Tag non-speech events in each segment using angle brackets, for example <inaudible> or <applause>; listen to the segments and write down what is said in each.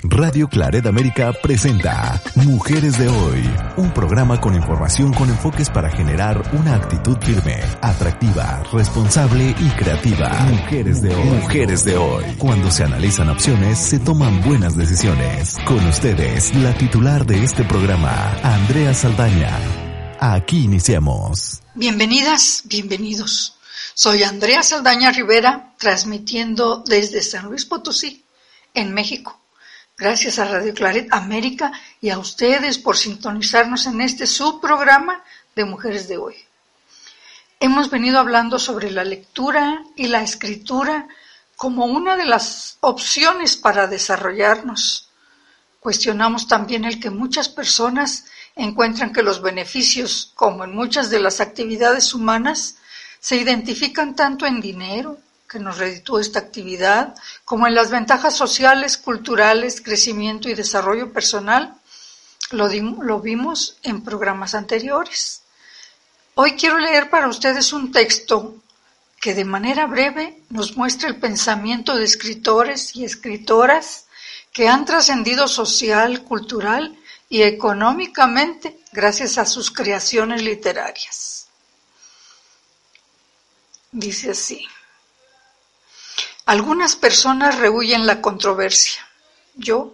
Radio Claret América presenta Mujeres de Hoy, un programa con información con enfoques para generar una actitud firme, atractiva, responsable y creativa. Mujeres de Hoy. Mujeres de Hoy. Cuando se analizan opciones, se toman buenas decisiones. Con ustedes, la titular de este programa, Andrea Saldaña. Aquí iniciamos. Bienvenidas, bienvenidos. Soy Andrea Saldaña Rivera, transmitiendo desde San Luis Potosí en México. Gracias a Radio Claret América y a ustedes por sintonizarnos en este subprograma de Mujeres de Hoy. Hemos venido hablando sobre la lectura y la escritura como una de las opciones para desarrollarnos. Cuestionamos también el que muchas personas encuentran que los beneficios, como en muchas de las actividades humanas, se identifican tanto en dinero, que nos reditúa esta actividad, como en las ventajas sociales, culturales, crecimiento y desarrollo personal, lo, lo vimos en programas anteriores. Hoy quiero leer para ustedes un texto que de manera breve nos muestra el pensamiento de escritores y escritoras que han trascendido social, cultural y económicamente gracias a sus creaciones literarias. Dice así. Algunas personas rehuyen la controversia. Yo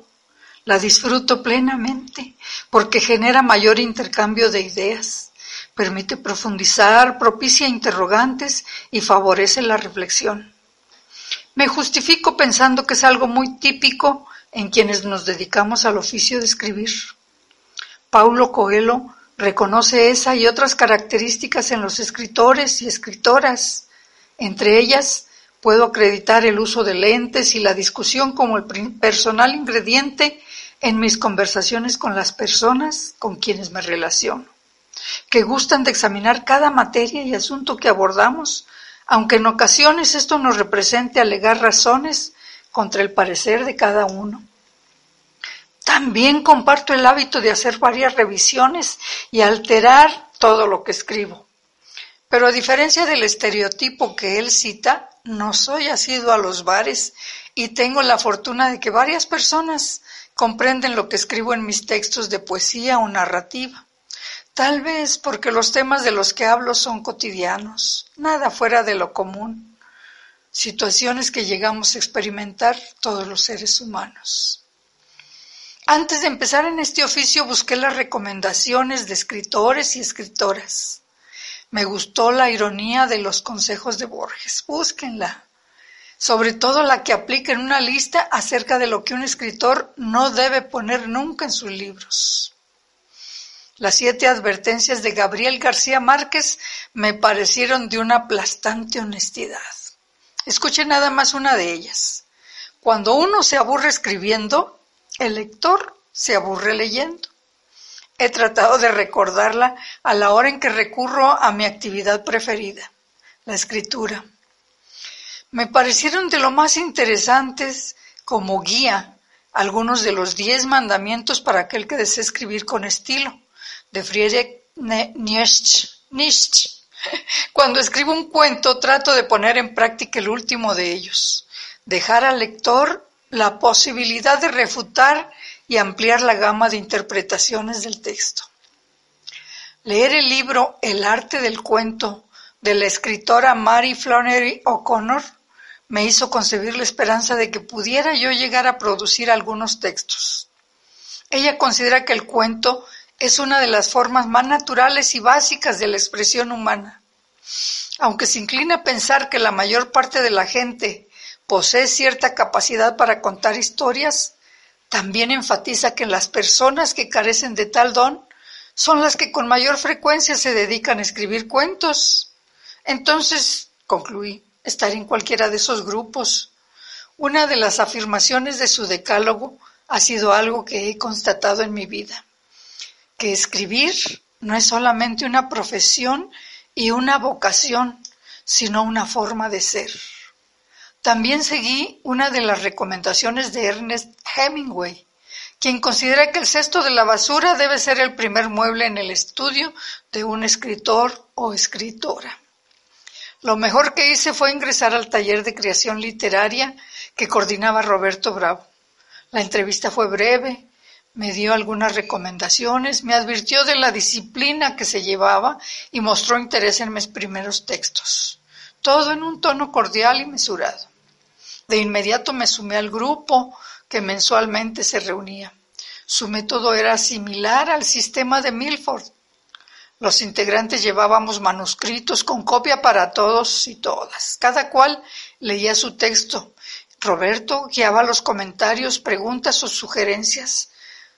la disfruto plenamente porque genera mayor intercambio de ideas, permite profundizar, propicia interrogantes y favorece la reflexión. Me justifico pensando que es algo muy típico en quienes nos dedicamos al oficio de escribir. Paulo Coelho reconoce esa y otras características en los escritores y escritoras, entre ellas Puedo acreditar el uso de lentes y la discusión como el personal ingrediente en mis conversaciones con las personas con quienes me relaciono, que gustan de examinar cada materia y asunto que abordamos, aunque en ocasiones esto nos represente alegar razones contra el parecer de cada uno. También comparto el hábito de hacer varias revisiones y alterar todo lo que escribo. Pero a diferencia del estereotipo que él cita, no soy asiduo a los bares y tengo la fortuna de que varias personas comprenden lo que escribo en mis textos de poesía o narrativa. Tal vez porque los temas de los que hablo son cotidianos, nada fuera de lo común, situaciones que llegamos a experimentar todos los seres humanos. Antes de empezar en este oficio busqué las recomendaciones de escritores y escritoras. Me gustó la ironía de los consejos de Borges, búsquenla. Sobre todo la que aplica en una lista acerca de lo que un escritor no debe poner nunca en sus libros. Las siete advertencias de Gabriel García Márquez me parecieron de una aplastante honestidad. Escuchen nada más una de ellas. Cuando uno se aburre escribiendo, el lector se aburre leyendo. He tratado de recordarla a la hora en que recurro a mi actividad preferida, la escritura. Me parecieron de lo más interesantes como guía algunos de los diez mandamientos para aquel que desea escribir con estilo, de Friedrich Nietzsche. <laughs> Cuando escribo un cuento trato de poner en práctica el último de ellos, dejar al lector la posibilidad de refutar y ampliar la gama de interpretaciones del texto. Leer el libro El arte del cuento de la escritora Mary Flannery O'Connor me hizo concebir la esperanza de que pudiera yo llegar a producir algunos textos. Ella considera que el cuento es una de las formas más naturales y básicas de la expresión humana. Aunque se inclina a pensar que la mayor parte de la gente posee cierta capacidad para contar historias, también enfatiza que las personas que carecen de tal don son las que con mayor frecuencia se dedican a escribir cuentos. Entonces, concluí, estar en cualquiera de esos grupos. Una de las afirmaciones de su decálogo ha sido algo que he constatado en mi vida, que escribir no es solamente una profesión y una vocación, sino una forma de ser. También seguí una de las recomendaciones de Ernest Hemingway, quien considera que el cesto de la basura debe ser el primer mueble en el estudio de un escritor o escritora. Lo mejor que hice fue ingresar al taller de creación literaria que coordinaba Roberto Bravo. La entrevista fue breve, me dio algunas recomendaciones, me advirtió de la disciplina que se llevaba y mostró interés en mis primeros textos. Todo en un tono cordial y mesurado. De inmediato me sumé al grupo que mensualmente se reunía. Su método era similar al sistema de Milford. Los integrantes llevábamos manuscritos con copia para todos y todas. Cada cual leía su texto Roberto guiaba los comentarios, preguntas o sugerencias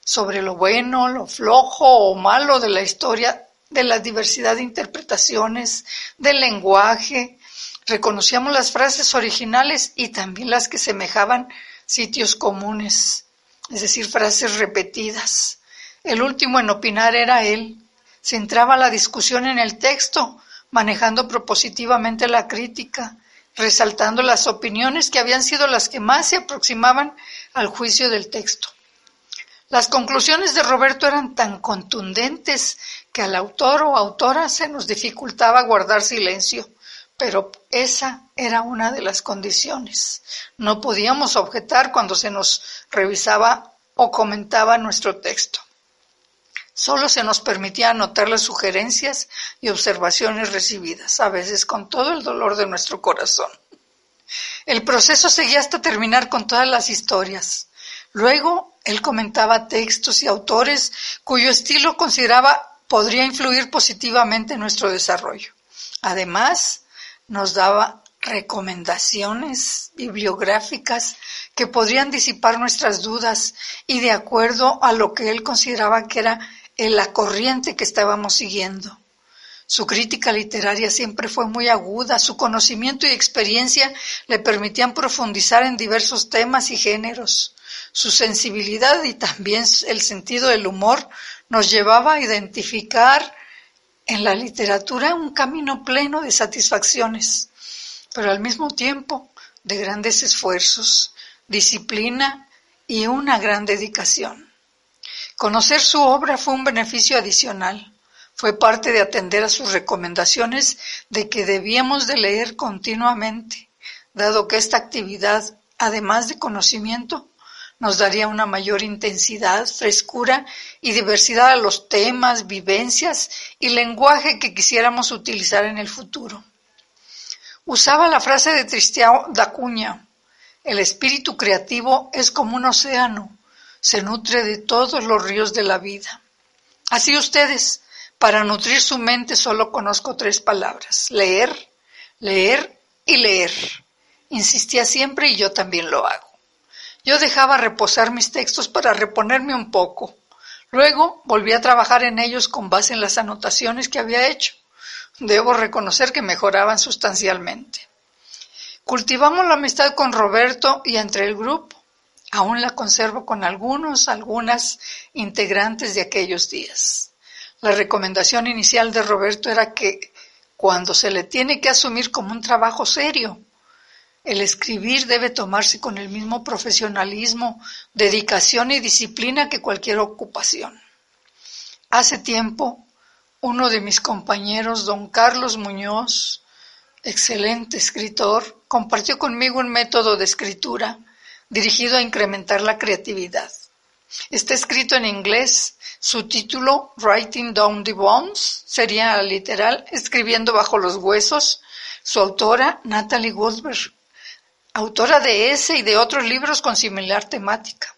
sobre lo bueno, lo flojo o malo de la historia, de la diversidad de interpretaciones, del lenguaje. Reconocíamos las frases originales y también las que semejaban sitios comunes, es decir, frases repetidas. El último en opinar era él. Centraba la discusión en el texto, manejando propositivamente la crítica, resaltando las opiniones que habían sido las que más se aproximaban al juicio del texto. Las conclusiones de Roberto eran tan contundentes que al autor o autora se nos dificultaba guardar silencio, pero esa era una de las condiciones. No podíamos objetar cuando se nos revisaba o comentaba nuestro texto. Solo se nos permitía anotar las sugerencias y observaciones recibidas, a veces con todo el dolor de nuestro corazón. El proceso seguía hasta terminar con todas las historias. Luego, él comentaba textos y autores cuyo estilo consideraba podría influir positivamente en nuestro desarrollo. Además, nos daba recomendaciones bibliográficas que podrían disipar nuestras dudas y de acuerdo a lo que él consideraba que era en la corriente que estábamos siguiendo. Su crítica literaria siempre fue muy aguda, su conocimiento y experiencia le permitían profundizar en diversos temas y géneros. Su sensibilidad y también el sentido del humor nos llevaba a identificar en la literatura un camino pleno de satisfacciones, pero al mismo tiempo de grandes esfuerzos, disciplina y una gran dedicación. Conocer su obra fue un beneficio adicional. Fue parte de atender a sus recomendaciones de que debíamos de leer continuamente, dado que esta actividad, además de conocimiento, nos daría una mayor intensidad, frescura y diversidad a los temas, vivencias y lenguaje que quisiéramos utilizar en el futuro. Usaba la frase de Tristiao da Cunha, el espíritu creativo es como un océano, se nutre de todos los ríos de la vida. Así ustedes, para nutrir su mente solo conozco tres palabras, leer, leer y leer. Insistía siempre y yo también lo hago. Yo dejaba reposar mis textos para reponerme un poco. Luego volví a trabajar en ellos con base en las anotaciones que había hecho. Debo reconocer que mejoraban sustancialmente. Cultivamos la amistad con Roberto y entre el grupo. Aún la conservo con algunos, algunas integrantes de aquellos días. La recomendación inicial de Roberto era que cuando se le tiene que asumir como un trabajo serio, el escribir debe tomarse con el mismo profesionalismo, dedicación y disciplina que cualquier ocupación. Hace tiempo, uno de mis compañeros, don Carlos Muñoz, excelente escritor, compartió conmigo un método de escritura dirigido a incrementar la creatividad. Está escrito en inglés. Su título, Writing Down the Bones, sería literal, escribiendo bajo los huesos. Su autora, Natalie Goldberg, autora de ese y de otros libros con similar temática.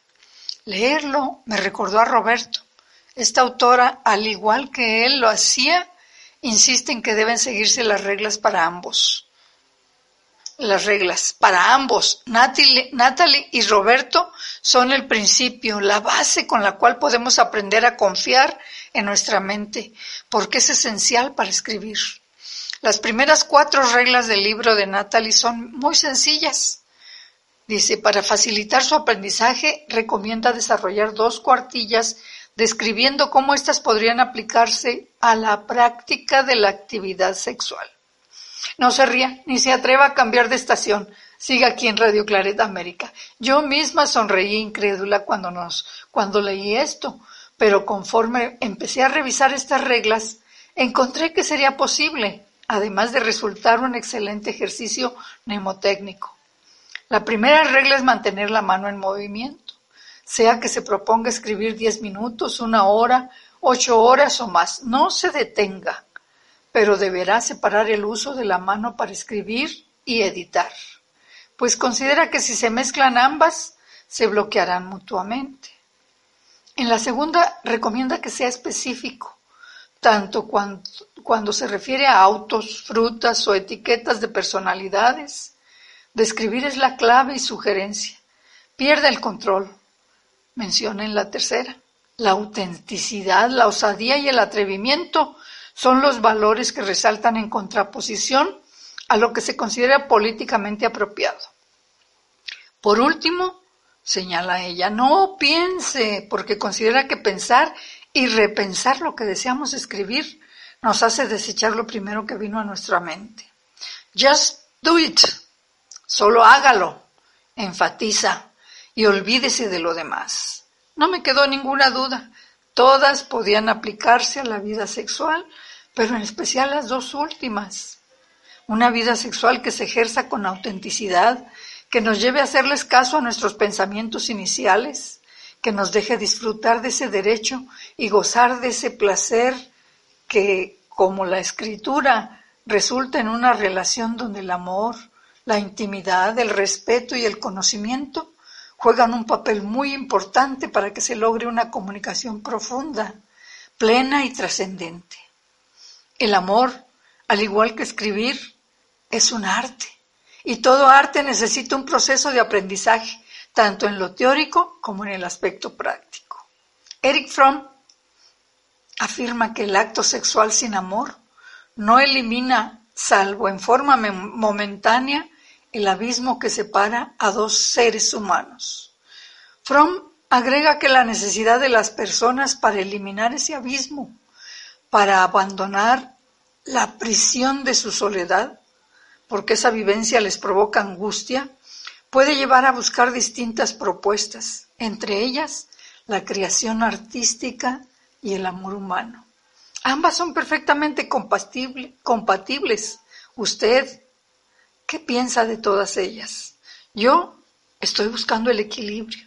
Leerlo me recordó a Roberto. Esta autora, al igual que él lo hacía, insiste en que deben seguirse las reglas para ambos las reglas para ambos, Natalie, y Roberto, son el principio, la base con la cual podemos aprender a confiar en nuestra mente, porque es esencial para escribir. Las primeras cuatro reglas del libro de Natalie son muy sencillas. Dice, para facilitar su aprendizaje, recomienda desarrollar dos cuartillas describiendo cómo éstas podrían aplicarse a la práctica de la actividad sexual. No se ría, ni se atreva a cambiar de estación. Siga aquí en Radio Claret América. Yo misma sonreí incrédula cuando nos, cuando leí esto, pero conforme empecé a revisar estas reglas, encontré que sería posible, además de resultar un excelente ejercicio mnemotécnico. La primera regla es mantener la mano en movimiento, sea que se proponga escribir diez minutos, una hora, ocho horas o más. No se detenga, pero deberá separar el uso de la mano para escribir y editar, pues considera que si se mezclan ambas, se bloquearán mutuamente. En la segunda, recomienda que sea específico, tanto cuando, cuando se refiere a autos, frutas o etiquetas de personalidades, Describir es la clave y sugerencia. Pierde el control. Menciona en la tercera. La autenticidad, la osadía y el atrevimiento son los valores que resaltan en contraposición a lo que se considera políticamente apropiado. Por último, señala ella, no piense, porque considera que pensar y repensar lo que deseamos escribir nos hace desechar lo primero que vino a nuestra mente. Just do it. Solo hágalo, enfatiza, y olvídese de lo demás. No me quedó ninguna duda. Todas podían aplicarse a la vida sexual, pero en especial las dos últimas. Una vida sexual que se ejerza con autenticidad, que nos lleve a hacerles caso a nuestros pensamientos iniciales, que nos deje disfrutar de ese derecho y gozar de ese placer que, como la escritura, resulta en una relación donde el amor, la intimidad, el respeto y el conocimiento juegan un papel muy importante para que se logre una comunicación profunda, plena y trascendente. El amor, al igual que escribir, es un arte y todo arte necesita un proceso de aprendizaje, tanto en lo teórico como en el aspecto práctico. Eric Fromm afirma que el acto sexual sin amor no elimina, salvo en forma momentánea, el abismo que separa a dos seres humanos. Fromm agrega que la necesidad de las personas para eliminar ese abismo, para abandonar la prisión de su soledad, porque esa vivencia les provoca angustia, puede llevar a buscar distintas propuestas, entre ellas la creación artística y el amor humano. Ambas son perfectamente compatibles. Usted ¿Qué piensa de todas ellas? Yo estoy buscando el equilibrio.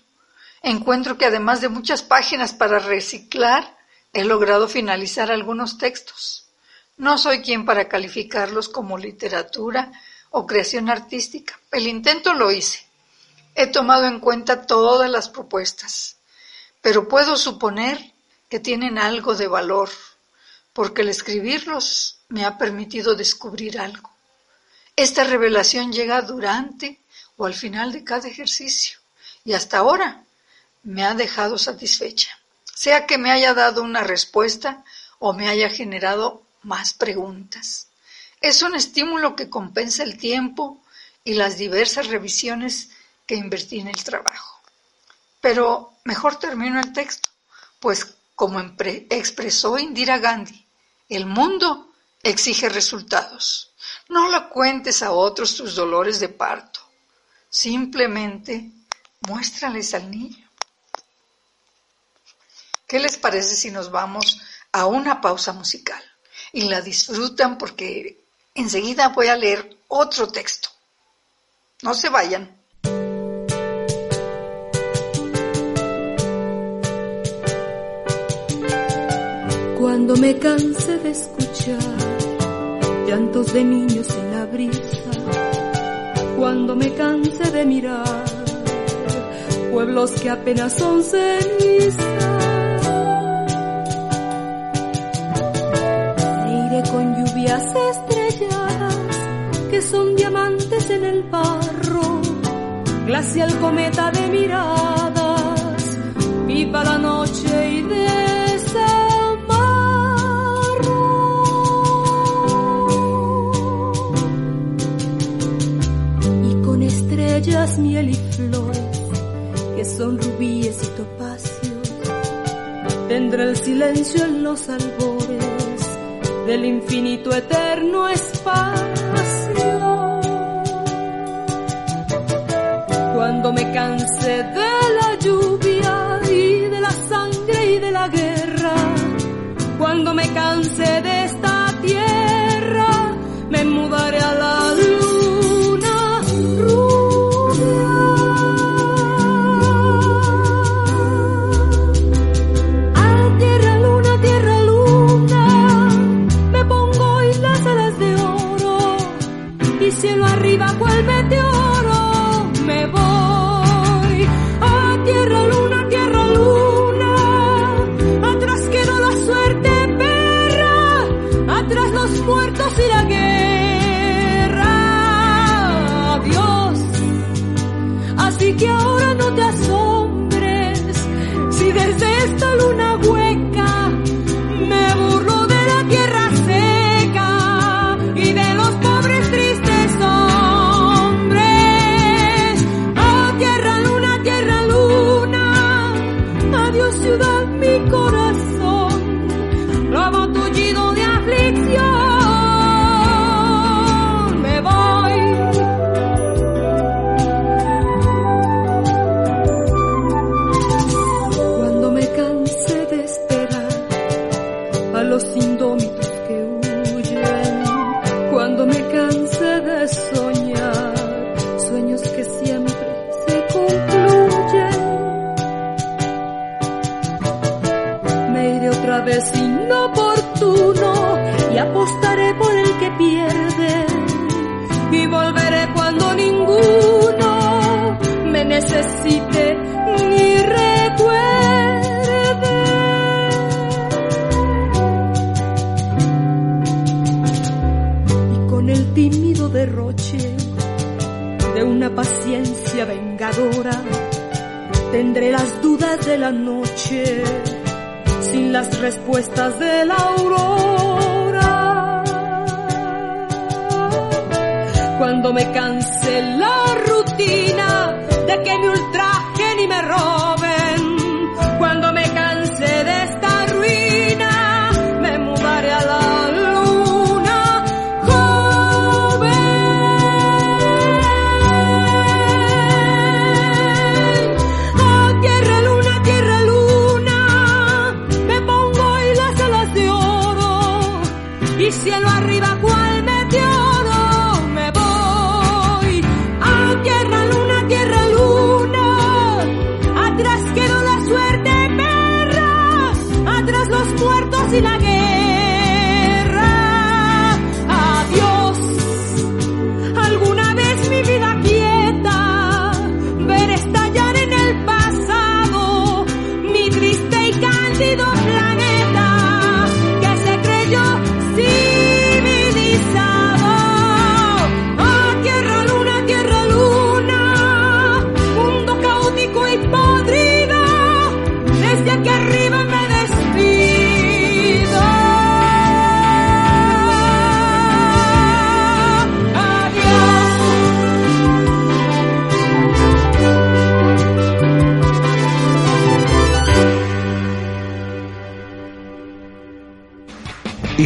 Encuentro que además de muchas páginas para reciclar, he logrado finalizar algunos textos. No soy quien para calificarlos como literatura o creación artística. El intento lo hice. He tomado en cuenta todas las propuestas, pero puedo suponer que tienen algo de valor, porque el escribirlos me ha permitido descubrir algo. Esta revelación llega durante o al final de cada ejercicio y hasta ahora me ha dejado satisfecha, sea que me haya dado una respuesta o me haya generado más preguntas. Es un estímulo que compensa el tiempo y las diversas revisiones que invertí en el trabajo. Pero mejor termino el texto, pues como expresó Indira Gandhi, el mundo exige resultados. No le cuentes a otros tus dolores de parto. Simplemente muéstrales al niño. ¿Qué les parece si nos vamos a una pausa musical? Y la disfrutan porque enseguida voy a leer otro texto. No se vayan. Cuando me canse de escuchar llantos de niños en la brisa, cuando me canse de mirar pueblos que apenas son cenizas. iré con lluvias estrelladas que son diamantes en el barro, glacial cometa de miradas, viva la noche miel y rubíes y topacios. Tendré el silencio en los albores del infinito eterno espacio. Cuando me canse de la lluvia y de la sangre y de la guerra, cuando me canse de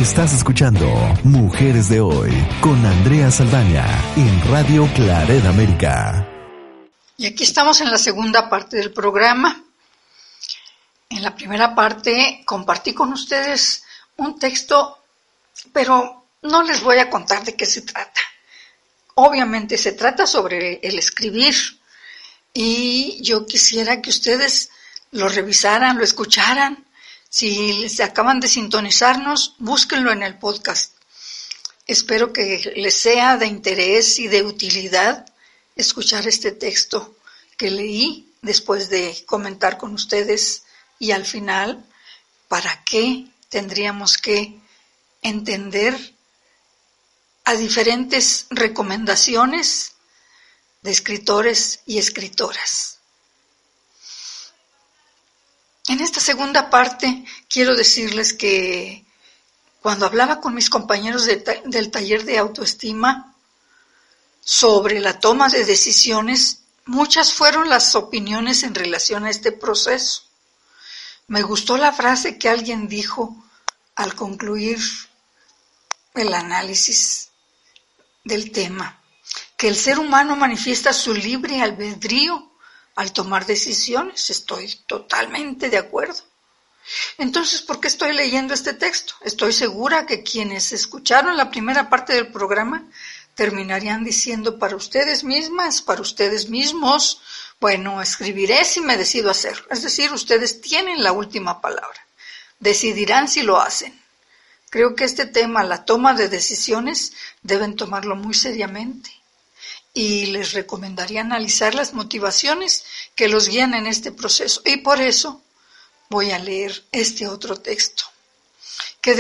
Estás escuchando Mujeres de Hoy con Andrea Saldaña en Radio Claret América. Y aquí estamos en la segunda parte del programa. En la primera parte compartí con ustedes un texto, pero no les voy a contar de qué se trata. Obviamente se trata sobre el escribir y yo quisiera que ustedes lo revisaran, lo escucharan. Si se acaban de sintonizarnos, búsquenlo en el podcast. Espero que les sea de interés y de utilidad escuchar este texto que leí después de comentar con ustedes y al final, ¿para qué tendríamos que entender a diferentes recomendaciones de escritores y escritoras? En esta segunda parte quiero decirles que cuando hablaba con mis compañeros del taller de autoestima sobre la toma de decisiones, Muchas fueron las opiniones en relación a este proceso. Me gustó la frase que alguien dijo al concluir el análisis del tema, que el ser humano manifiesta su libre albedrío al tomar decisiones. Estoy totalmente de acuerdo. Entonces, ¿por qué estoy leyendo este texto? Estoy segura que quienes escucharon la primera parte del programa terminarían diciendo para ustedes mismas, para ustedes mismos, bueno, escribiré si me decido hacerlo. Es decir, ustedes tienen la última palabra. Decidirán si lo hacen. Creo que este tema, la toma de decisiones, deben tomarlo muy seriamente. Y les recomendaría analizar las motivaciones que los guían en este proceso. Y por eso voy a leer este otro texto que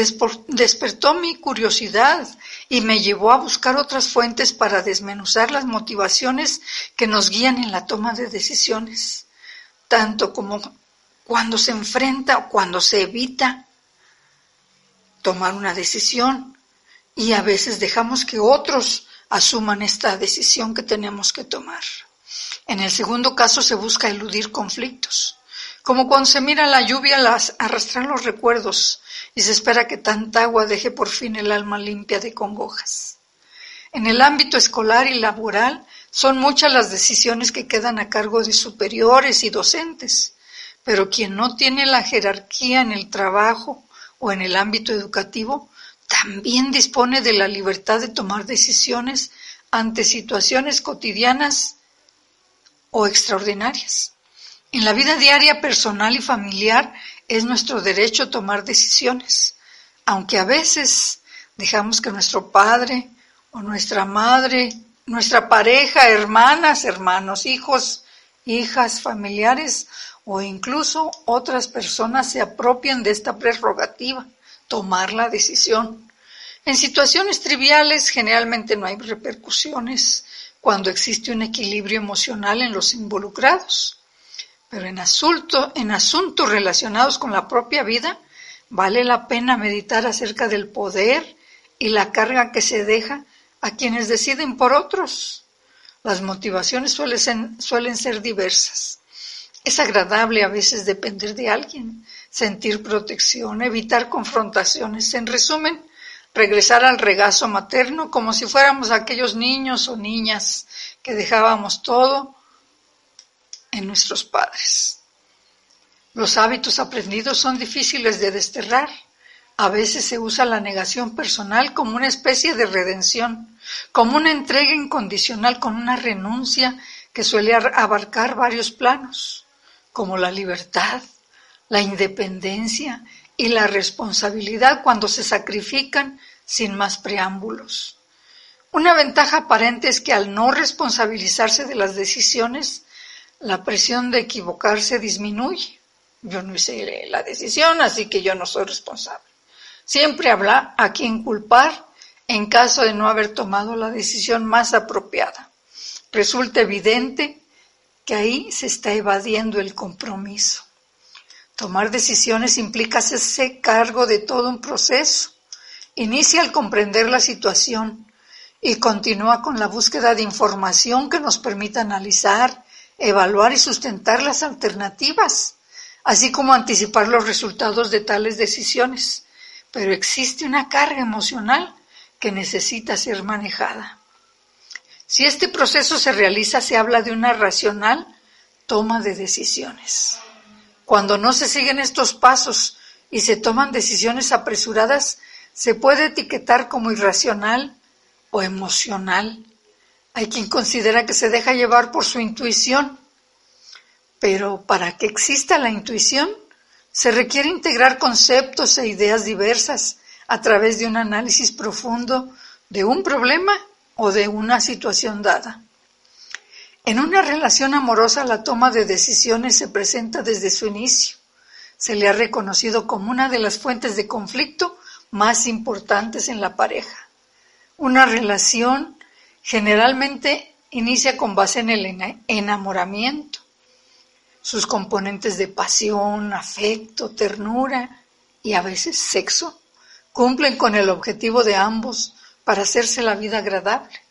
despertó mi curiosidad y me llevó a buscar otras fuentes para desmenuzar las motivaciones que nos guían en la toma de decisiones, tanto como cuando se enfrenta o cuando se evita tomar una decisión y a veces dejamos que otros asuman esta decisión que tenemos que tomar. En el segundo caso se busca eludir conflictos, como cuando se mira la lluvia las arrastrar los recuerdos y se espera que tanta agua deje por fin el alma limpia de congojas. En el ámbito escolar y laboral son muchas las decisiones que quedan a cargo de superiores y docentes, pero quien no tiene la jerarquía en el trabajo o en el ámbito educativo también dispone de la libertad de tomar decisiones ante situaciones cotidianas o extraordinarias. En la vida diaria personal y familiar es nuestro derecho tomar decisiones, aunque a veces dejamos que nuestro padre o nuestra madre, nuestra pareja, hermanas, hermanos, hijos, hijas, familiares o incluso otras personas se apropien de esta prerrogativa, tomar la decisión. En situaciones triviales generalmente no hay repercusiones cuando existe un equilibrio emocional en los involucrados. Pero en, asunto, en asuntos relacionados con la propia vida, vale la pena meditar acerca del poder y la carga que se deja a quienes deciden por otros. Las motivaciones suelen ser diversas. Es agradable a veces depender de alguien, sentir protección, evitar confrontaciones. En resumen, regresar al regazo materno como si fuéramos aquellos niños o niñas que dejábamos todo en nuestros padres. Los hábitos aprendidos son difíciles de desterrar. A veces se usa la negación personal como una especie de redención, como una entrega incondicional con una renuncia que suele abarcar varios planos, como la libertad, la independencia y la responsabilidad cuando se sacrifican sin más preámbulos. Una ventaja aparente es que al no responsabilizarse de las decisiones, la presión de equivocarse disminuye. Yo no hice la decisión, así que yo no soy responsable. Siempre habla a quien culpar en caso de no haber tomado la decisión más apropiada. Resulta evidente que ahí se está evadiendo el compromiso. Tomar decisiones implica hacerse cargo de todo un proceso. Inicia al comprender la situación y continúa con la búsqueda de información que nos permita analizar, evaluar y sustentar las alternativas, así como anticipar los resultados de tales decisiones. Pero existe una carga emocional que necesita ser manejada. Si este proceso se realiza, se habla de una racional toma de decisiones. Cuando no se siguen estos pasos y se toman decisiones apresuradas, se puede etiquetar como irracional o emocional hay quien considera que se deja llevar por su intuición, pero para que exista la intuición se requiere integrar conceptos e ideas diversas a través de un análisis profundo de un problema o de una situación dada. En una relación amorosa la toma de decisiones se presenta desde su inicio. Se le ha reconocido como una de las fuentes de conflicto más importantes en la pareja. Una relación Generalmente inicia con base en el enamoramiento, sus componentes de pasión, afecto, ternura y a veces sexo cumplen con el objetivo de ambos para hacerse la vida agradable.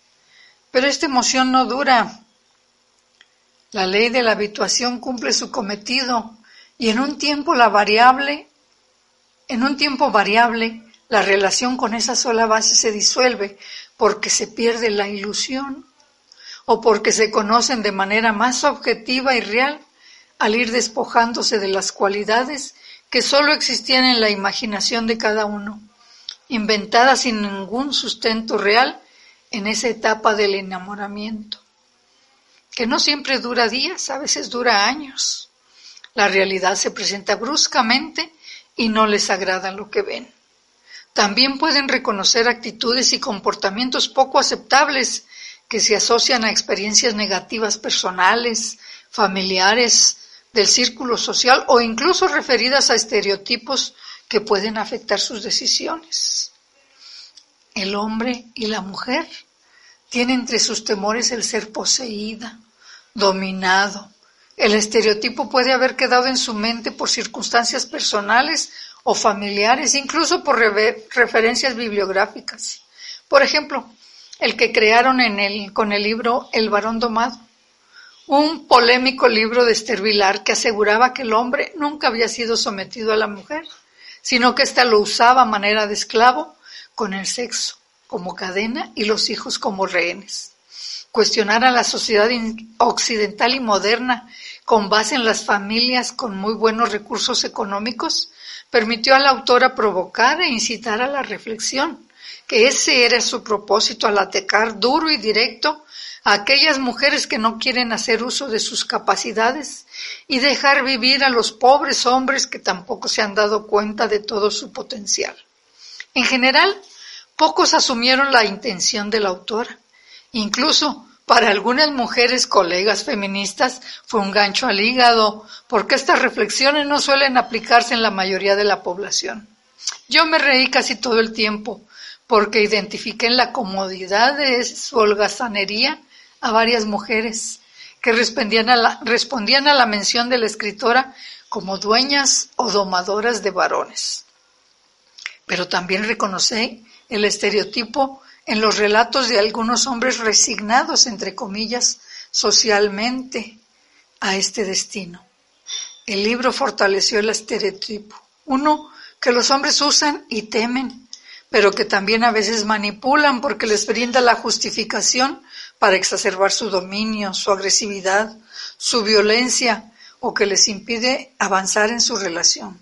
Pero esta emoción no dura La ley de la habituación cumple su cometido y en un tiempo la variable, en un tiempo variable, la relación con esa sola base se disuelve porque se pierde la ilusión o porque se conocen de manera más objetiva y real al ir despojándose de las cualidades que sólo existían en la imaginación de cada uno, inventadas sin ningún sustento real en esa etapa del enamoramiento, que no siempre dura días, a veces dura años. La realidad se presenta bruscamente y no les agrada lo que ven. También pueden reconocer actitudes y comportamientos poco aceptables que se asocian a experiencias negativas personales, familiares, del círculo social o incluso referidas a estereotipos que pueden afectar sus decisiones. El hombre y la mujer tienen entre sus temores el ser poseída, dominado. El estereotipo puede haber quedado en su mente por circunstancias personales o familiares, incluso por referencias bibliográficas. Por ejemplo, el que crearon en el, con el libro El varón domado, un polémico libro de Esther Vilar que aseguraba que el hombre nunca había sido sometido a la mujer, sino que ésta lo usaba a manera de esclavo con el sexo como cadena y los hijos como rehenes. Cuestionar a la sociedad occidental y moderna con base en las familias con muy buenos recursos económicos permitió a la autora provocar e incitar a la reflexión, que ese era su propósito al atacar duro y directo a aquellas mujeres que no quieren hacer uso de sus capacidades y dejar vivir a los pobres hombres que tampoco se han dado cuenta de todo su potencial. En general, pocos asumieron la intención de la autora. Incluso para algunas mujeres colegas feministas fue un gancho al hígado, porque estas reflexiones no suelen aplicarse en la mayoría de la población. Yo me reí casi todo el tiempo, porque identifiqué en la comodidad de su holgazanería a varias mujeres que respondían a, la, respondían a la mención de la escritora como dueñas o domadoras de varones. Pero también reconocí el estereotipo en los relatos de algunos hombres resignados, entre comillas, socialmente a este destino. El libro fortaleció el estereotipo, uno que los hombres usan y temen, pero que también a veces manipulan porque les brinda la justificación para exacerbar su dominio, su agresividad, su violencia o que les impide avanzar en su relación.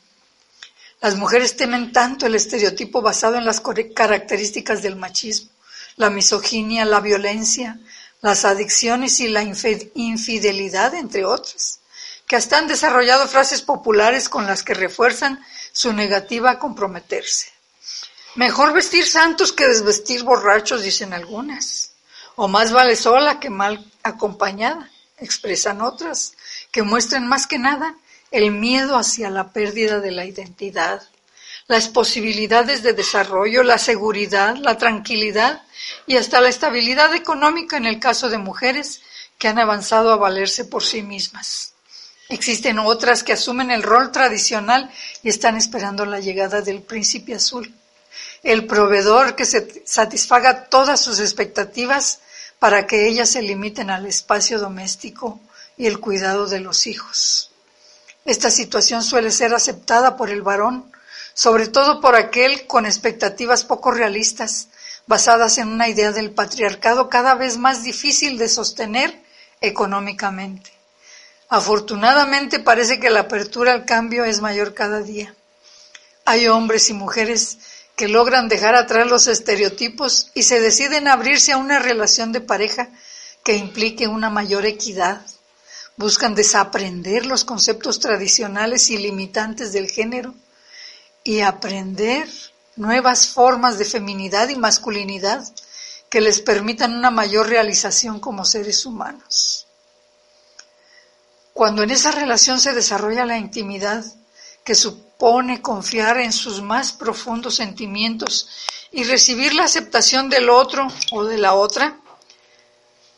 Las mujeres temen tanto el estereotipo basado en las características del machismo, la misoginia, la violencia, las adicciones y la infidelidad, entre otras, que hasta han desarrollado frases populares con las que refuerzan su negativa a comprometerse. Mejor vestir santos que desvestir borrachos, dicen algunas. O más vale sola que mal acompañada, expresan otras, que muestran más que nada el miedo hacia la pérdida de la identidad, las posibilidades de desarrollo, la seguridad, la tranquilidad y hasta la estabilidad económica en el caso de mujeres que han avanzado a valerse por sí mismas. Existen otras que asumen el rol tradicional y están esperando la llegada del príncipe azul el proveedor que satisfaga todas sus expectativas para que ellas se limiten al espacio doméstico y el cuidado de los hijos. Esta situación suele ser aceptada por el varón, sobre todo por aquel con expectativas poco realistas, basadas en una idea del patriarcado cada vez más difícil de sostener económicamente. Afortunadamente parece que la apertura al cambio es mayor cada día. Hay hombres y mujeres que logran dejar atrás los estereotipos y se deciden abrirse a una relación de pareja que implique una mayor equidad. Buscan desaprender los conceptos tradicionales y limitantes del género y aprender nuevas formas de feminidad y masculinidad que les permitan una mayor realización como seres humanos. Cuando en esa relación se desarrolla la intimidad, que supone confiar en sus más profundos sentimientos y recibir la aceptación del otro o de la otra,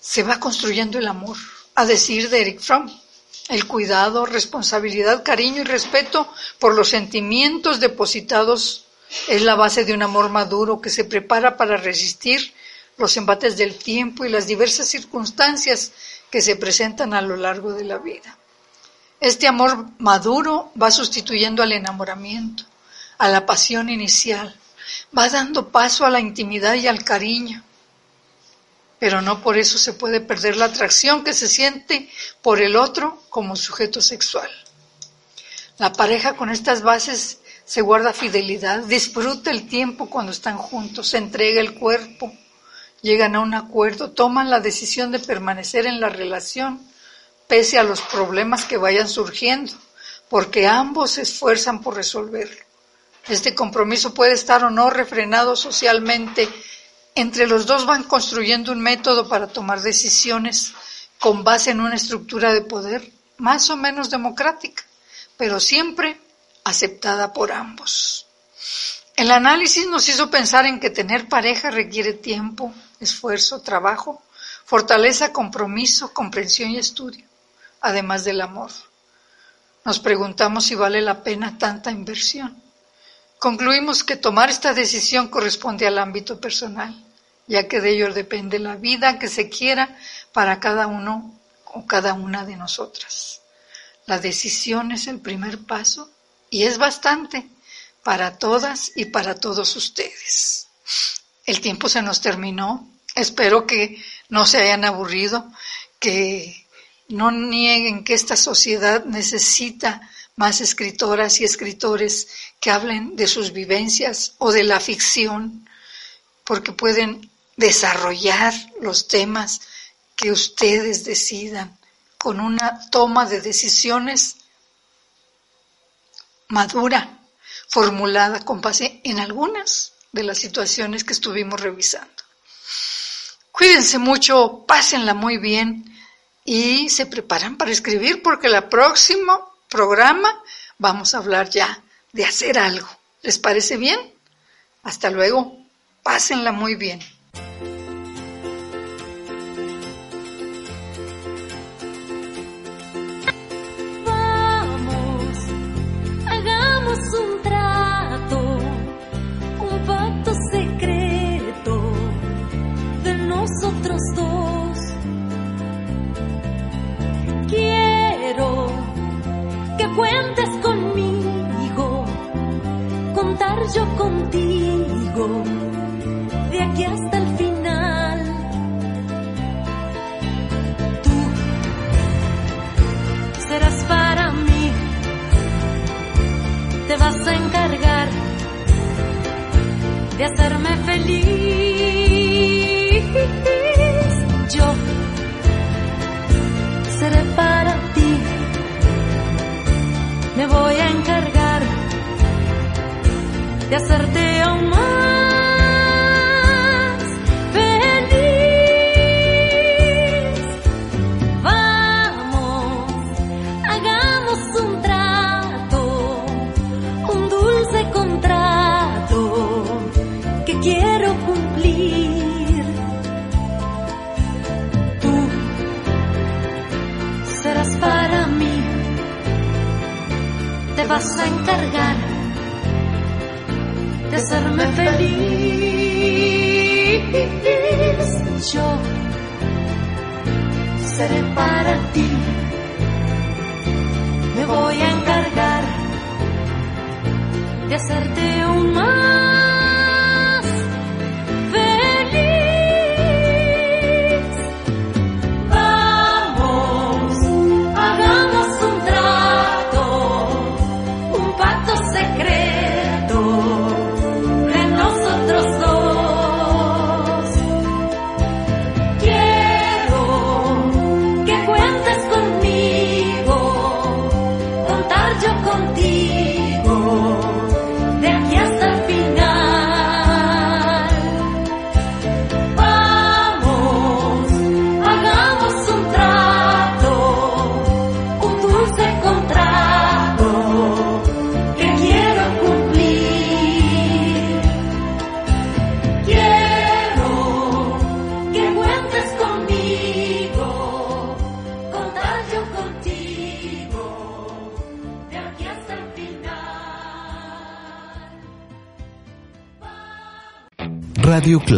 se va construyendo el amor, a decir de Eric Fromm. El cuidado, responsabilidad, cariño y respeto por los sentimientos depositados es la base de un amor maduro que se prepara para resistir los embates del tiempo y las diversas circunstancias que se presentan a lo largo de la vida. Este amor maduro va sustituyendo al enamoramiento, a la pasión inicial, va dando paso a la intimidad y al cariño. Pero no por eso se puede perder la atracción que se siente por el otro como sujeto sexual. La pareja con estas bases se guarda fidelidad, disfruta el tiempo cuando están juntos, se entrega el cuerpo, llegan a un acuerdo, toman la decisión de permanecer en la relación pese a los problemas que vayan surgiendo, porque ambos se esfuerzan por resolverlo. Este compromiso puede estar o no refrenado socialmente. Entre los dos van construyendo un método para tomar decisiones con base en una estructura de poder más o menos democrática, pero siempre aceptada por ambos. El análisis nos hizo pensar en que tener pareja requiere tiempo, esfuerzo, trabajo, fortaleza, compromiso, comprensión y estudio, además del amor. Nos preguntamos si vale la pena tanta inversión. Concluimos que tomar esta decisión corresponde al ámbito personal, ya que de ello depende la vida que se quiera para cada uno o cada una de nosotras. La decisión es el primer paso y es bastante para todas y para todos ustedes. El tiempo se nos terminó. Espero que no se hayan aburrido, que no nieguen que esta sociedad necesita más escritoras y escritores que hablen de sus vivencias o de la ficción, porque pueden desarrollar los temas que ustedes decidan con una toma de decisiones madura, formulada con base en algunas de las situaciones que estuvimos revisando. Cuídense mucho, pásenla muy bien y se preparan para escribir porque el próximo programa vamos a hablar ya de hacer algo. ¿Les parece bien? Hasta luego. Pásenla muy bien. Vamos, hagamos un trato, un pacto secreto de nosotros dos. Quiero que cuentes conmigo, contar yo contigo, de aquí hasta te vas a encargar de hacerme feliz.